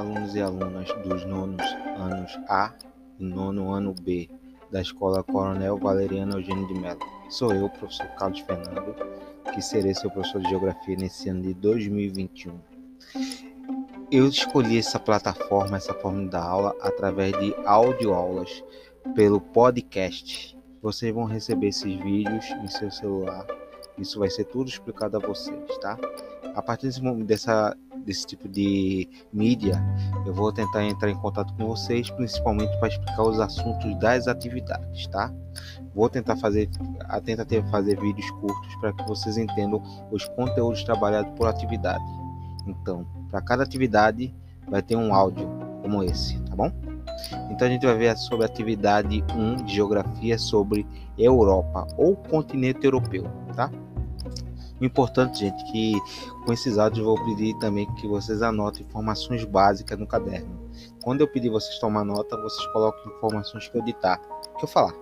alunos e alunas dos nonos anos A e nono ano B da Escola Coronel Valeriano Eugênio de Mello. Sou eu, professor Carlos Fernando, que serei seu professor de Geografia nesse ano de 2021. Eu escolhi essa plataforma, essa forma da aula, através de audioaulas pelo podcast. Vocês vão receber esses vídeos em seu celular. Isso vai ser tudo explicado a vocês, tá? A partir desse, dessa, desse tipo de mídia, eu vou tentar entrar em contato com vocês, principalmente para explicar os assuntos das atividades, tá? Vou tentar fazer a tentativa fazer vídeos curtos para que vocês entendam os conteúdos trabalhados por atividade. Então, para cada atividade vai ter um áudio como esse, tá bom? Então a gente vai ver sobre a atividade 1 de geografia sobre Europa ou continente europeu, tá? Importante, gente, que com esses áudios eu vou pedir também que vocês anotem informações básicas no caderno. Quando eu pedir vocês tomar nota, vocês colocam informações que eu ditar, que eu falar.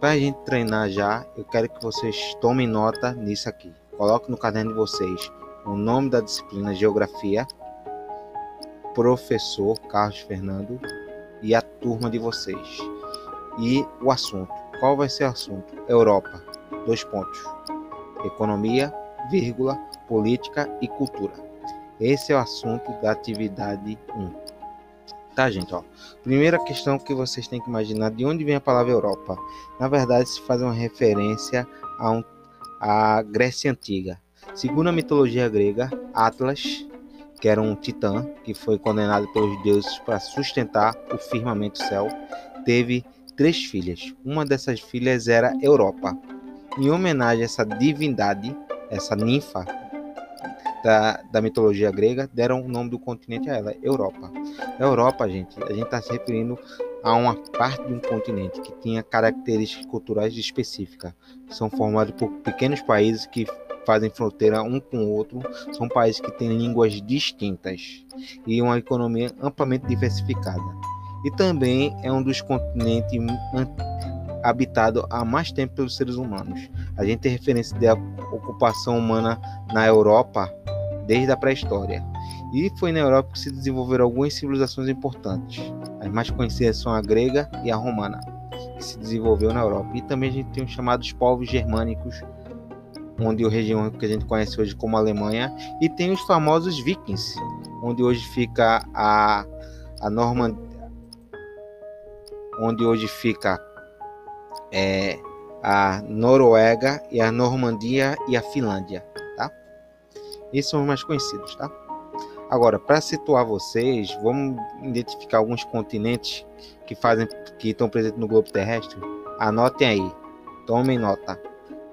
Para a gente treinar já, eu quero que vocês tomem nota nisso aqui. Coloque no caderno de vocês o nome da disciplina Geografia, professor Carlos Fernando e a turma de vocês. E o assunto. Qual vai ser o assunto? Europa. Dois pontos economia, vírgula, política e cultura. Esse é o assunto da atividade 1. Tá, gente? Ó. Primeira questão que vocês têm que imaginar de onde vem a palavra Europa. Na verdade, se faz uma referência a um, à Grécia Antiga. Segundo a mitologia grega, Atlas, que era um titã que foi condenado pelos deuses para sustentar o firmamento céu, teve três filhas. Uma dessas filhas era Europa, em homenagem a essa divindade, essa ninfa da, da mitologia grega, deram o nome do continente a ela, Europa. Europa, gente, a gente está se referindo a uma parte de um continente que tinha características culturais específicas. São formados por pequenos países que fazem fronteira um com o outro, são países que têm línguas distintas e uma economia amplamente diversificada. E também é um dos continentes habitado há mais tempo pelos seres humanos. A gente tem referência da ocupação humana na Europa desde a pré-história. E foi na Europa que se desenvolveram algumas civilizações importantes. As mais conhecidas são a grega e a romana, que se desenvolveu na Europa. E também a gente tem os chamados povos germânicos, onde a região que a gente conhece hoje como Alemanha, e tem os famosos vikings, onde hoje fica a, a Normandia, onde hoje fica é, a Noruega e a Normandia e a Finlândia, tá? Esses são os mais conhecidos, tá? Agora, para situar vocês, vamos identificar alguns continentes que fazem, que estão presentes no globo terrestre. Anotem aí, tomem nota.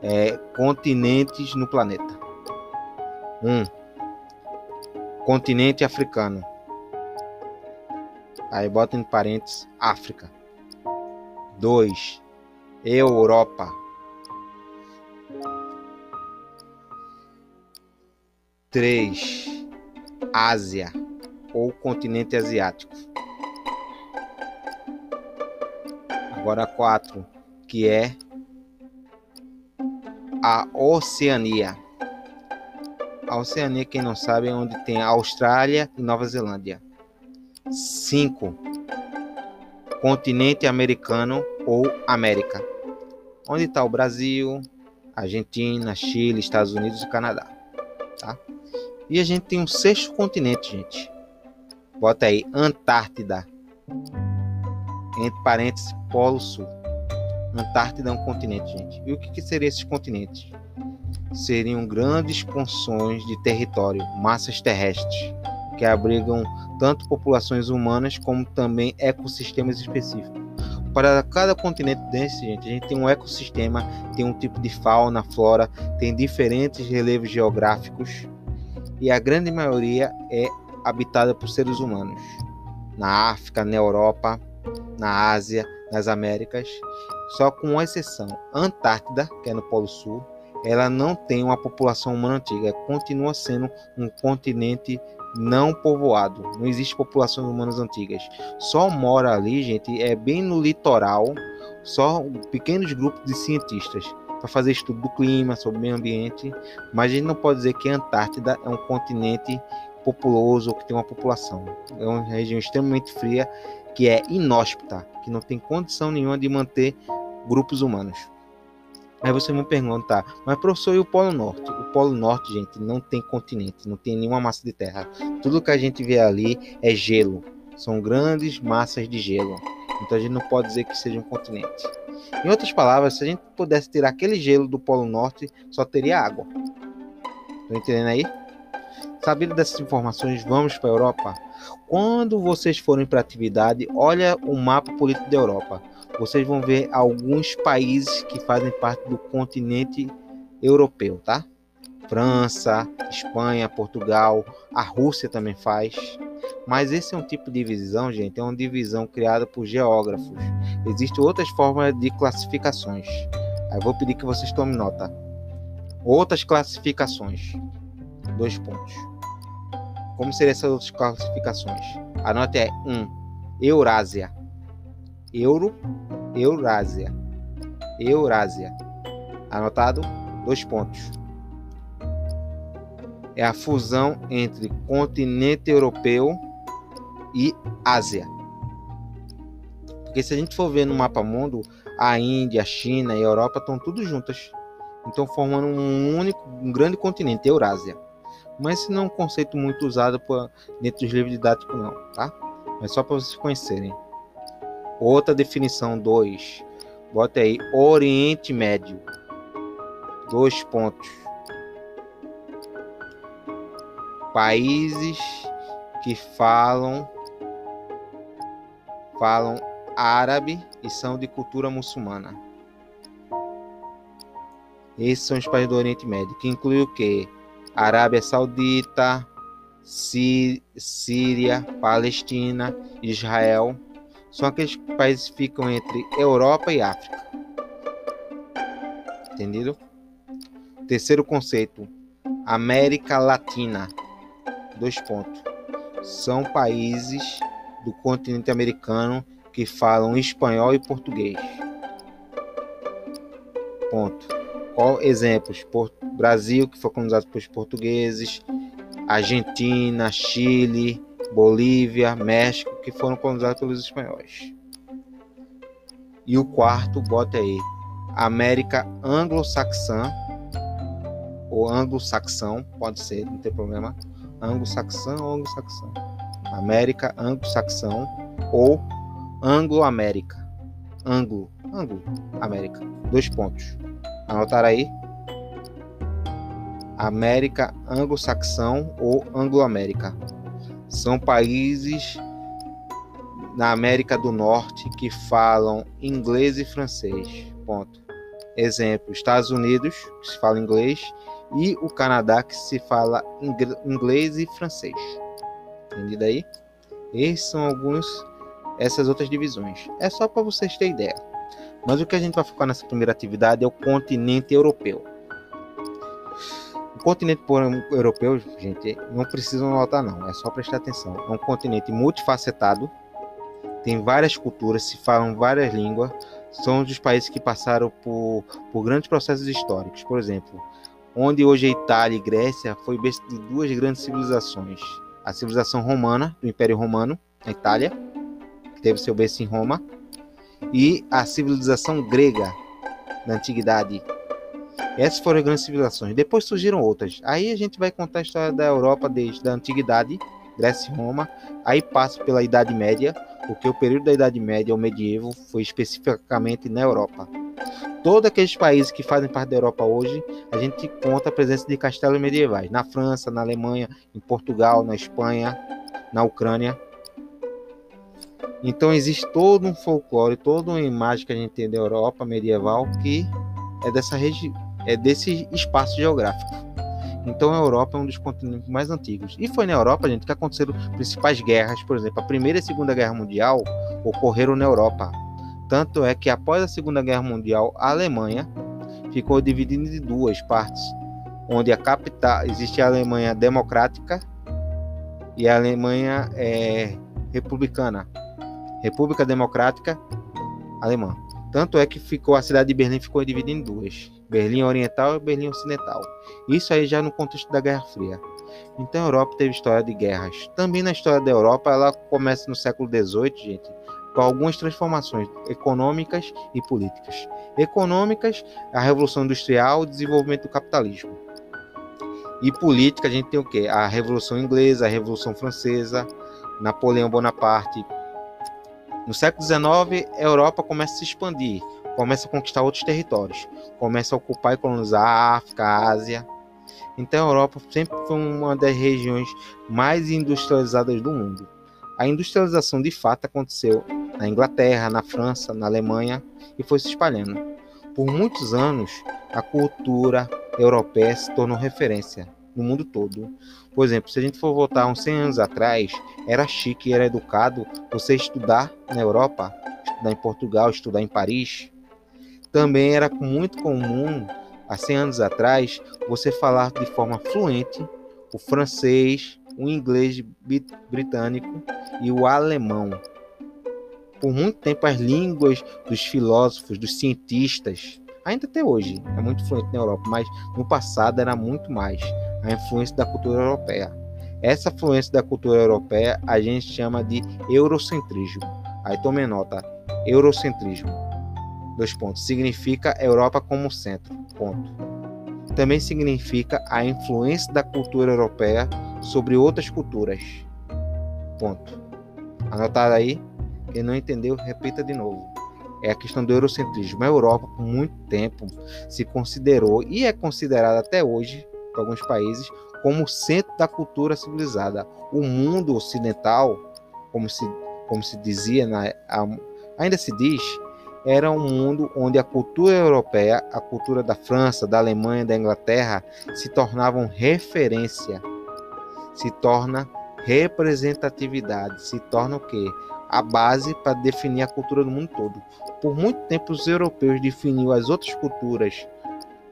É, continentes no planeta. 1. Um, continente africano. Aí bota em parênteses África. 2. Europa. Três, Ásia ou continente asiático. Agora quatro, que é a Oceania. A Oceania, quem não sabe, é onde tem a Austrália e Nova Zelândia. 5. Continente americano ou América onde está o Brasil, Argentina, Chile, Estados Unidos e Canadá. Tá? E a gente tem um sexto continente, gente. Bota aí Antártida. Entre parênteses, Polo Sul. Antártida é um continente, gente. E o que, que seria esses continentes? Seriam grandes expansões de território, massas terrestres, que abrigam tanto populações humanas como também ecossistemas específicos para cada continente desse, gente, a gente tem um ecossistema, tem um tipo de fauna, flora, tem diferentes relevos geográficos e a grande maioria é habitada por seres humanos. Na África, na Europa, na Ásia, nas Américas, só com uma exceção, a Antártida, que é no Polo Sul, ela não tem uma população humana antiga, continua sendo um continente não povoado. Não existe populações humanas antigas. Só mora ali, gente, é bem no litoral, só pequenos grupos de cientistas para fazer estudo do clima, sobre o meio ambiente, mas a gente não pode dizer que a Antártida é um continente populoso que tem uma população. É uma região extremamente fria que é inóspita, que não tem condição nenhuma de manter grupos humanos. Aí você me pergunta, mas professor, e o Polo Norte? O Polo Norte, gente, não tem continente, não tem nenhuma massa de terra. Tudo que a gente vê ali é gelo. São grandes massas de gelo. Então a gente não pode dizer que seja um continente. Em outras palavras, se a gente pudesse tirar aquele gelo do Polo Norte, só teria água. Estão entendendo aí? Sabendo dessas informações, vamos para a Europa. Quando vocês forem para atividade, olha o mapa político da Europa. Vocês vão ver alguns países que fazem parte do continente europeu, tá? França, Espanha, Portugal, a Rússia também faz. Mas esse é um tipo de divisão, gente, é uma divisão criada por geógrafos. Existem outras formas de classificações. Aí vou pedir que vocês tomem nota. Outras classificações. Dois pontos. Como seriam essas outras classificações? A nota é 1. Um, Eurásia. Euro, Eurásia. Eurásia. Anotado? Dois pontos é a fusão entre continente europeu e Ásia. Porque se a gente for ver no mapa mundo, a Índia, a China e a Europa estão tudo juntas. Então formando um único, um grande continente, Eurásia. Mas esse não é um conceito muito usado dentro dos livros didáticos não, tá? Mas só para vocês conhecerem. Outra definição 2. Bota aí Oriente Médio. Dois pontos países que falam falam árabe e são de cultura muçulmana. Esses são os países do Oriente Médio, que inclui o que? Arábia Saudita, Síria, Palestina, Israel. São aqueles países que ficam entre Europa e África. Entendido? Terceiro conceito: América Latina dois pontos. São países do continente americano que falam espanhol e português. Ponto. Qual exemplos? Brasil, que foi colonizado pelos portugueses, Argentina, Chile, Bolívia, México, que foram colonizados pelos espanhóis. E o quarto, bota aí, América anglo-saxã, ou anglo-saxão, pode ser, não tem problema anglo-saxão ou anglo-saxão. América anglo-saxão ou anglo-américa. Anglo, anglo, América. Dois pontos. Anotar aí. América anglo-saxão ou anglo-américa. São países na América do Norte que falam inglês e francês. Ponto. Exemplo: Estados Unidos, que se fala inglês, e o Canadá que se fala inglês e francês. Entendido aí? Esses são alguns essas outras divisões. É só para vocês terem ideia. Mas o que a gente vai focar nessa primeira atividade é o continente europeu. Continente europeu, gente, não precisam notar não, é só prestar atenção. É um continente multifacetado, tem várias culturas, se falam várias línguas, são dos países que passaram por, por grandes processos históricos. Por exemplo, onde hoje a Itália e Grécia foi berço de duas grandes civilizações. A civilização romana, do Império Romano, na Itália, que teve seu berço em Roma, e a civilização grega, da Antiguidade. Essas foram as grandes civilizações. Depois surgiram outras. Aí a gente vai contar a história da Europa desde a Antiguidade, Grécia e Roma, aí passa pela Idade Média, porque o período da Idade Média, o medievo, foi especificamente na Europa todos aqueles países que fazem parte da Europa hoje, a gente conta a presença de castelos medievais. Na França, na Alemanha, em Portugal, na Espanha, na Ucrânia. Então existe todo um folclore, toda uma imagem que a gente tem da Europa medieval que é dessa região, é desse espaço geográfico. Então a Europa é um dos continentes mais antigos. E foi na Europa, gente, que aconteceram principais guerras, por exemplo, a Primeira e Segunda Guerra Mundial ocorreram na Europa. Tanto é que após a Segunda Guerra Mundial, a Alemanha ficou dividida em duas partes, onde a capital existe a Alemanha democrática e a Alemanha é, republicana, República Democrática Alemã. Tanto é que ficou a cidade de Berlim ficou dividida em duas. Berlim Oriental e Berlim Ocidental. Isso aí já no contexto da Guerra Fria. Então a Europa teve história de guerras. Também na história da Europa, ela começa no século XVIII, gente, com algumas transformações econômicas e políticas. Econômicas, a Revolução Industrial, o desenvolvimento do capitalismo. E política, a gente tem o quê? A Revolução Inglesa, a Revolução Francesa, Napoleão Bonaparte. No século XIX, a Europa começa a se expandir, começa a conquistar outros territórios, começa a ocupar e colonizar a África, a Ásia. Então a Europa sempre foi uma das regiões mais industrializadas do mundo. A industrialização de fato aconteceu na Inglaterra, na França, na Alemanha e foi se espalhando. Por muitos anos, a cultura europeia se tornou referência no mundo todo. Por exemplo, se a gente for voltar uns 100 anos atrás, era chique, era educado você estudar na Europa, estudar em Portugal, estudar em Paris. Também era muito comum, há 100 anos atrás, você falar de forma fluente o francês, o inglês britânico e o alemão. Por muito tempo, as línguas dos filósofos, dos cientistas, ainda até hoje, é muito fluente na Europa, mas no passado era muito mais a influência da cultura europeia. Essa influência da cultura europeia a gente chama de eurocentrismo. Aí tome nota, eurocentrismo. Dois pontos. Significa Europa como centro. Ponto. Também significa a influência da cultura europeia sobre outras culturas. Ponto. Anotado aí? Quem não entendeu, repita de novo. É a questão do eurocentrismo. A Europa, por muito tempo, se considerou e é considerada até hoje por alguns países como centro da cultura civilizada. O mundo ocidental, como se, como se dizia, na, ainda se diz, era um mundo onde a cultura europeia, a cultura da França, da Alemanha, da Inglaterra se tornavam referência, se torna representatividade, se torna o quê? A base para definir a cultura do mundo todo. Por muito tempo os europeus definiam as outras culturas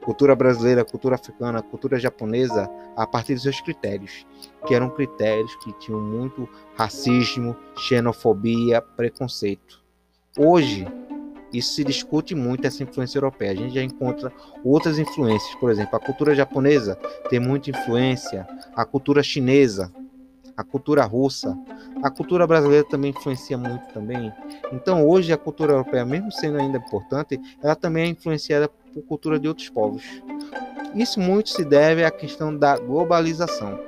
cultura brasileira, cultura africana, cultura japonesa, a partir dos seus critérios, que eram critérios que tinham muito racismo, xenofobia, preconceito. Hoje, isso se discute muito essa influência europeia. A gente já encontra outras influências, por exemplo, a cultura japonesa tem muita influência, a cultura chinesa, a cultura russa, a cultura brasileira também influencia muito também. Então, hoje a cultura europeia, mesmo sendo ainda importante, ela também é influenciada por cultura de outros povos. Isso muito se deve à questão da globalização.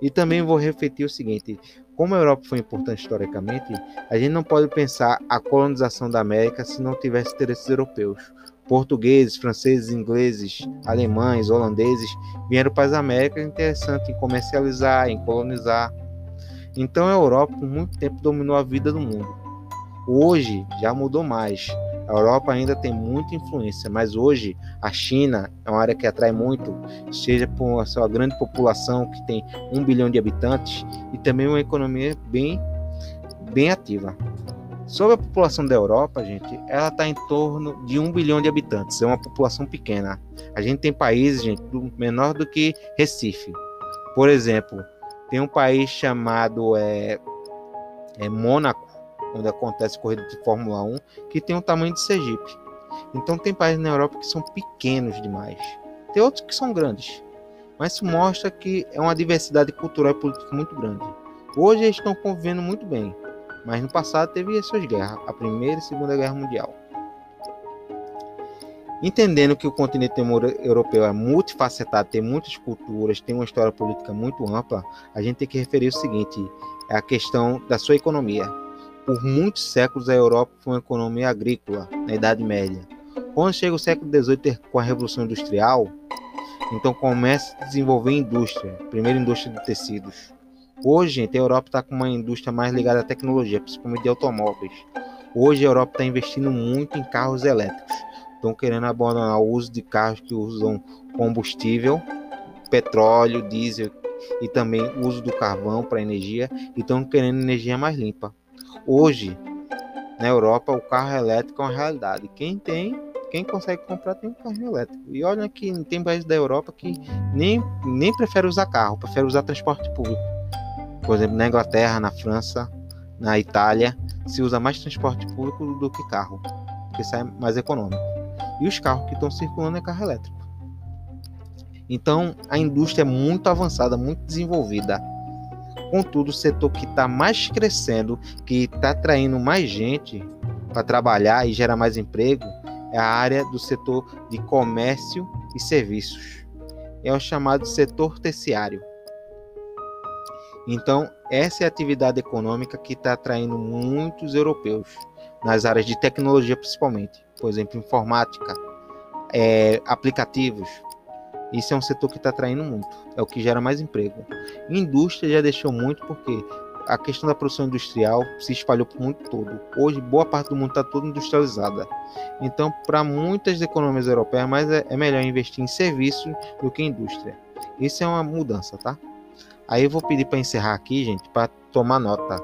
E também vou refletir o seguinte: como a Europa foi importante historicamente, a gente não pode pensar a colonização da América se não tivesse interesses europeus. Portugueses, franceses, ingleses, alemães, holandeses vieram para as Américas interessante em comercializar, em colonizar. Então a Europa por muito tempo dominou a vida do mundo. Hoje já mudou mais. A Europa ainda tem muita influência, mas hoje a China é uma área que atrai muito, seja por a sua grande população, que tem um bilhão de habitantes, e também uma economia bem, bem ativa. Sobre a população da Europa, gente, ela está em torno de um bilhão de habitantes, é uma população pequena. A gente tem países, gente, menor do que Recife. Por exemplo, tem um país chamado é, é Mônaco, onde acontece corrida de Fórmula 1, que tem o tamanho de Sergipe. Então tem países na Europa que são pequenos demais. Tem outros que são grandes. Mas isso mostra que é uma diversidade cultural e política muito grande. Hoje eles estão convivendo muito bem, mas no passado teve as suas guerras, a Primeira e a Segunda Guerra Mundial. Entendendo que o continente europeu é multifacetado, tem muitas culturas, tem uma história política muito ampla, a gente tem que referir o seguinte: é a questão da sua economia. Por muitos séculos, a Europa foi uma economia agrícola na Idade Média. Quando chega o século XVIII com a Revolução Industrial, então começa a desenvolver indústria, primeira indústria de tecidos. Hoje, gente, a Europa está com uma indústria mais ligada à tecnologia, principalmente de automóveis. Hoje a Europa está investindo muito em carros elétricos. Estão querendo abandonar o uso de carros que usam combustível, petróleo, diesel e também o uso do carvão para energia e estão querendo energia mais limpa. Hoje, na Europa, o carro elétrico é uma realidade. Quem tem, quem consegue comprar tem um carro elétrico. E olha que tem países da Europa que nem, nem prefere usar carro, prefere usar transporte público. Por exemplo, na Inglaterra, na França, na Itália, se usa mais transporte público do que carro, porque sai mais econômico. E os carros que estão circulando é carro elétrico. Então, a indústria é muito avançada, muito desenvolvida. Contudo, o setor que está mais crescendo, que está atraindo mais gente para trabalhar e gerar mais emprego, é a área do setor de comércio e serviços. É o chamado setor terciário. Então, essa é a atividade econômica que está atraindo muitos europeus, nas áreas de tecnologia principalmente, por exemplo, informática, é, aplicativos. Isso é um setor que está atraindo muito, é o que gera mais emprego. Indústria já deixou muito porque a questão da produção industrial se espalhou por muito todo. Hoje, boa parte do mundo está toda industrializada. Então, para muitas economias europeias, mais é, é melhor investir em serviços do que em indústria. Isso é uma mudança, tá? Aí eu vou pedir para encerrar aqui, gente, para tomar nota.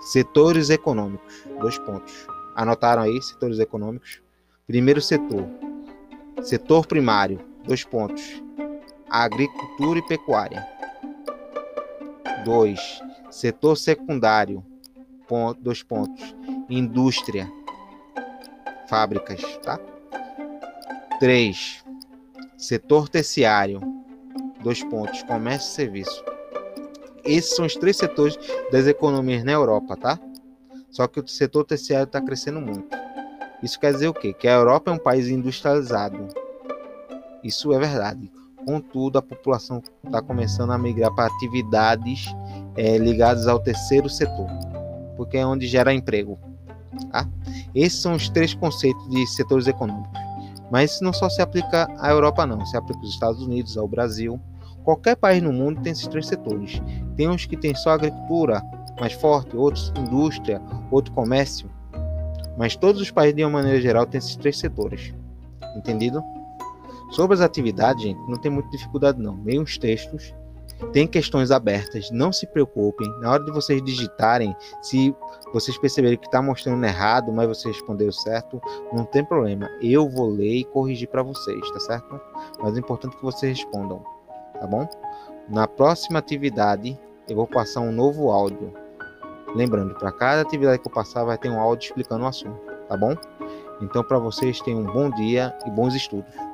Setores econômicos, dois pontos. Anotaram aí setores econômicos? Primeiro setor, setor primário, dois pontos. Agricultura e pecuária. 2. Setor secundário, ponto, dois pontos. Indústria, fábricas, tá? 3. Setor terciário, dois pontos. Comércio e serviço. Esses são os três setores das economias na Europa, tá? Só que o setor terciário está crescendo muito. Isso quer dizer o quê? Que a Europa é um país industrializado. Isso é verdade. Contudo, a população está começando a migrar para atividades é, ligadas ao terceiro setor, porque é onde gera emprego. Tá? Esses são os três conceitos de setores econômicos. Mas isso não só se aplica à Europa, não. Se aplica aos Estados Unidos, ao Brasil. Qualquer país no mundo tem esses três setores. Tem uns que tem só agricultura mais forte, outros indústria, outro comércio. Mas todos os países, de uma maneira geral, têm esses três setores. Entendido? Sobre as atividades, gente, não tem muita dificuldade não. Leia os textos, tem questões abertas, não se preocupem. Na hora de vocês digitarem, se vocês perceberem que está mostrando errado, mas você respondeu certo, não tem problema. Eu vou ler e corrigir para vocês, tá certo? Mas é importante que vocês respondam, tá bom? Na próxima atividade, eu vou passar um novo áudio. Lembrando, para cada atividade que eu passar, vai ter um áudio explicando o assunto, tá bom? Então, para vocês, tenham um bom dia e bons estudos.